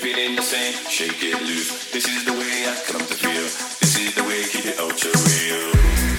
the same, shake it loose. This is the way I come to feel. This is the way, keep it ultra real.